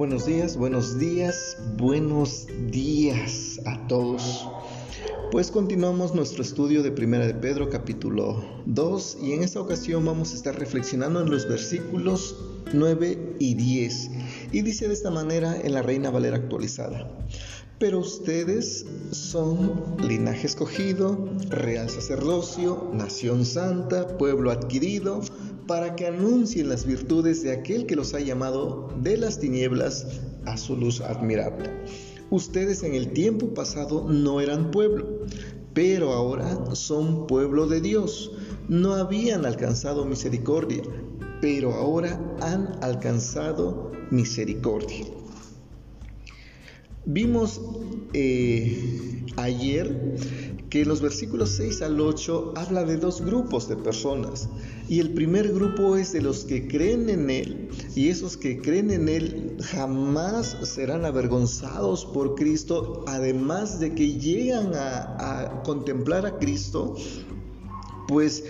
Buenos días, buenos días, buenos días a todos. Pues continuamos nuestro estudio de Primera de Pedro capítulo 2 y en esta ocasión vamos a estar reflexionando en los versículos 9 y 10. Y dice de esta manera en la Reina Valera actualizada. Pero ustedes son linaje escogido, real sacerdocio, nación santa, pueblo adquirido, para que anuncien las virtudes de aquel que los ha llamado de las tinieblas a su luz admirable. Ustedes en el tiempo pasado no eran pueblo, pero ahora son pueblo de Dios. No habían alcanzado misericordia, pero ahora han alcanzado misericordia. Vimos eh, ayer que los versículos 6 al 8 habla de dos grupos de personas. Y el primer grupo es de los que creen en Él. Y esos que creen en Él jamás serán avergonzados por Cristo, además de que llegan a, a contemplar a Cristo pues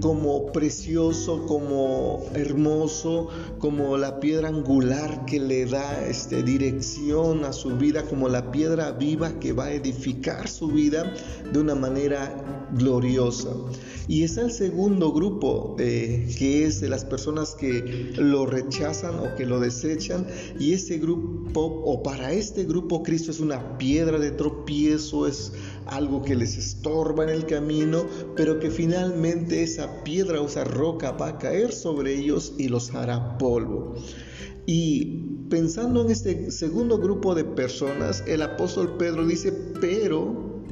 como precioso, como hermoso, como la piedra angular que le da este, dirección a su vida, como la piedra viva que va a edificar su vida de una manera gloriosa. Y está el segundo grupo, eh, que es de las personas que lo rechazan o que lo desechan. Y ese grupo, o para este grupo, Cristo es una piedra de tropiezo, es algo que les estorba en el camino, pero que finalmente esa piedra o esa roca va a caer sobre ellos y los hará polvo. Y pensando en este segundo grupo de personas, el apóstol Pedro dice, pero,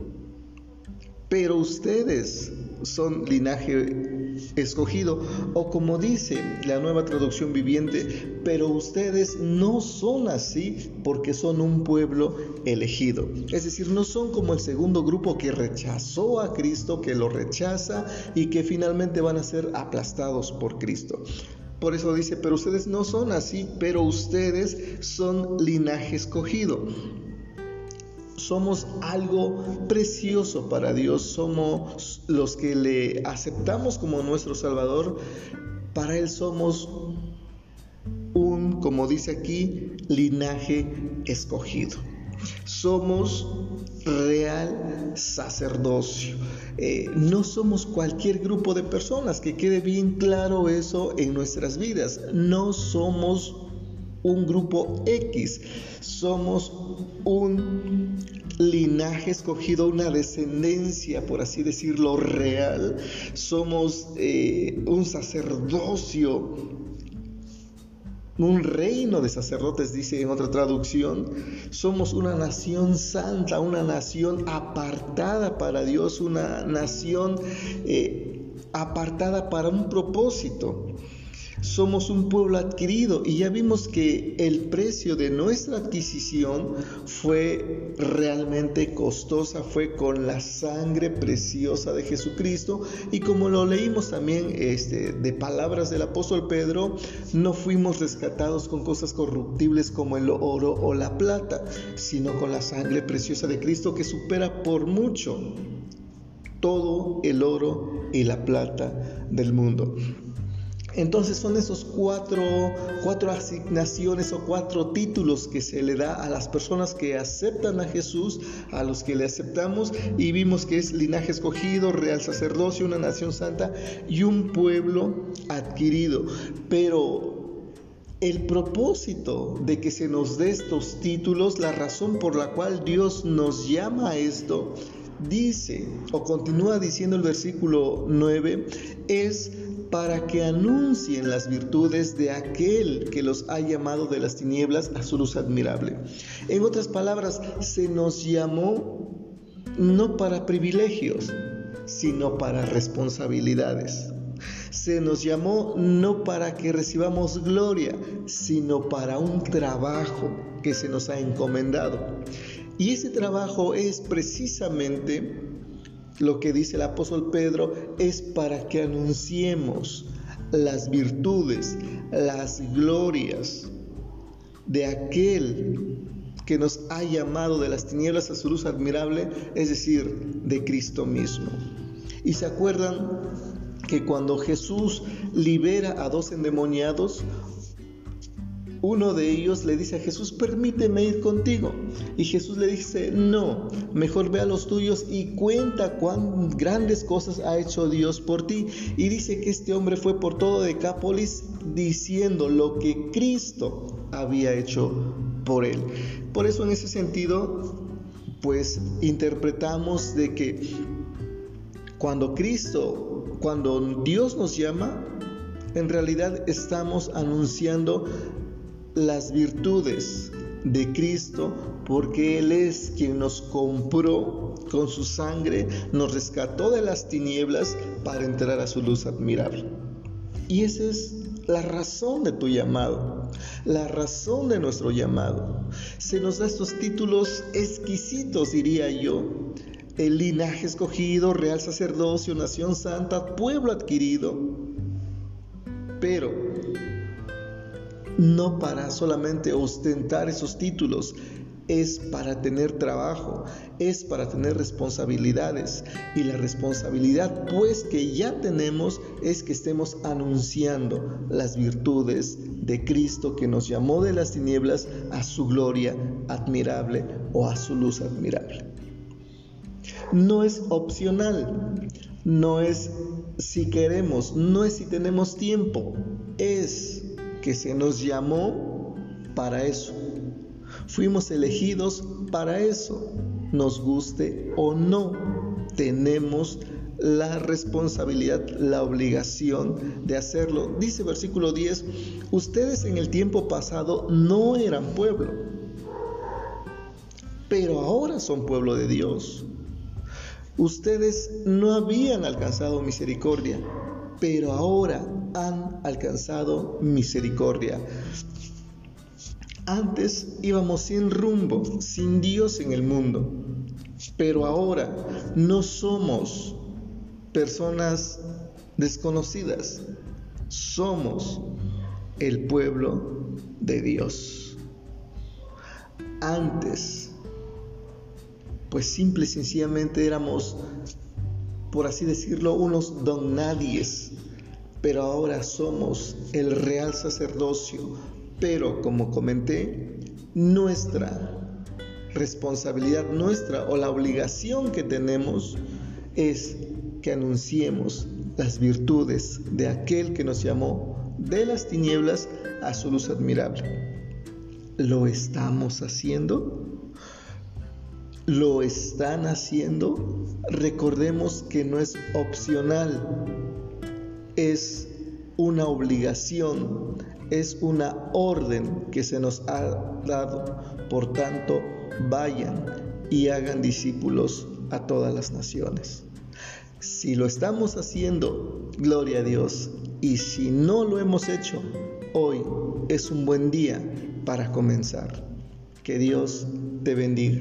pero ustedes, son linaje escogido. O como dice la nueva traducción viviente, pero ustedes no son así porque son un pueblo elegido. Es decir, no son como el segundo grupo que rechazó a Cristo, que lo rechaza y que finalmente van a ser aplastados por Cristo. Por eso dice, pero ustedes no son así, pero ustedes son linaje escogido somos algo precioso para Dios, somos los que le aceptamos como nuestro Salvador, para Él somos un, como dice aquí, linaje escogido. Somos real sacerdocio. Eh, no somos cualquier grupo de personas, que quede bien claro eso en nuestras vidas. No somos un grupo X, somos un linaje escogido, una descendencia, por así decirlo, real, somos eh, un sacerdocio, un reino de sacerdotes, dice en otra traducción. Somos una nación santa, una nación apartada para Dios, una nación eh, apartada para un propósito somos un pueblo adquirido y ya vimos que el precio de nuestra adquisición fue realmente costosa, fue con la sangre preciosa de Jesucristo y como lo leímos también este, de palabras del apóstol Pedro, no fuimos rescatados con cosas corruptibles como el oro o la plata, sino con la sangre preciosa de Cristo que supera por mucho todo el oro y la plata del mundo. Entonces son esos cuatro, cuatro asignaciones o cuatro títulos que se le da a las personas que aceptan a Jesús, a los que le aceptamos y vimos que es linaje escogido, real sacerdocio, una nación santa y un pueblo adquirido. Pero el propósito de que se nos dé estos títulos, la razón por la cual Dios nos llama a esto, dice o continúa diciendo el versículo 9, es para que anuncien las virtudes de aquel que los ha llamado de las tinieblas a su luz admirable. En otras palabras, se nos llamó no para privilegios, sino para responsabilidades. Se nos llamó no para que recibamos gloria, sino para un trabajo que se nos ha encomendado. Y ese trabajo es precisamente lo que dice el apóstol Pedro es para que anunciemos las virtudes, las glorias de aquel que nos ha llamado de las tinieblas a su luz admirable, es decir, de Cristo mismo. Y se acuerdan que cuando Jesús libera a dos endemoniados, uno de ellos le dice a Jesús, permíteme ir contigo. Y Jesús le dice, no, mejor ve a los tuyos y cuenta cuán grandes cosas ha hecho Dios por ti. Y dice que este hombre fue por todo Decápolis diciendo lo que Cristo había hecho por él. Por eso en ese sentido, pues interpretamos de que cuando Cristo, cuando Dios nos llama, en realidad estamos anunciando las virtudes de Cristo porque Él es quien nos compró con su sangre, nos rescató de las tinieblas para entrar a su luz admirable. Y esa es la razón de tu llamado, la razón de nuestro llamado. Se nos da estos títulos exquisitos, diría yo. El linaje escogido, real sacerdocio, nación santa, pueblo adquirido. Pero no para solamente ostentar esos títulos, es para tener trabajo, es para tener responsabilidades. Y la responsabilidad pues que ya tenemos es que estemos anunciando las virtudes de Cristo que nos llamó de las tinieblas a su gloria admirable o a su luz admirable. No es opcional, no es si queremos, no es si tenemos tiempo, es que se nos llamó para eso. Fuimos elegidos para eso, nos guste o no. Tenemos la responsabilidad, la obligación de hacerlo. Dice versículo 10, ustedes en el tiempo pasado no eran pueblo, pero ahora son pueblo de Dios. Ustedes no habían alcanzado misericordia, pero ahora han alcanzado misericordia. Antes íbamos sin rumbo, sin Dios en el mundo, pero ahora no somos personas desconocidas, somos el pueblo de Dios. Antes, pues simple y sencillamente éramos por así decirlo, unos don nadies, pero ahora somos el real sacerdocio. Pero como comenté, nuestra responsabilidad, nuestra o la obligación que tenemos es que anunciemos las virtudes de aquel que nos llamó de las tinieblas a su luz admirable. ¿Lo estamos haciendo? lo están haciendo, recordemos que no es opcional, es una obligación, es una orden que se nos ha dado. Por tanto, vayan y hagan discípulos a todas las naciones. Si lo estamos haciendo, gloria a Dios. Y si no lo hemos hecho, hoy es un buen día para comenzar. Que Dios te bendiga.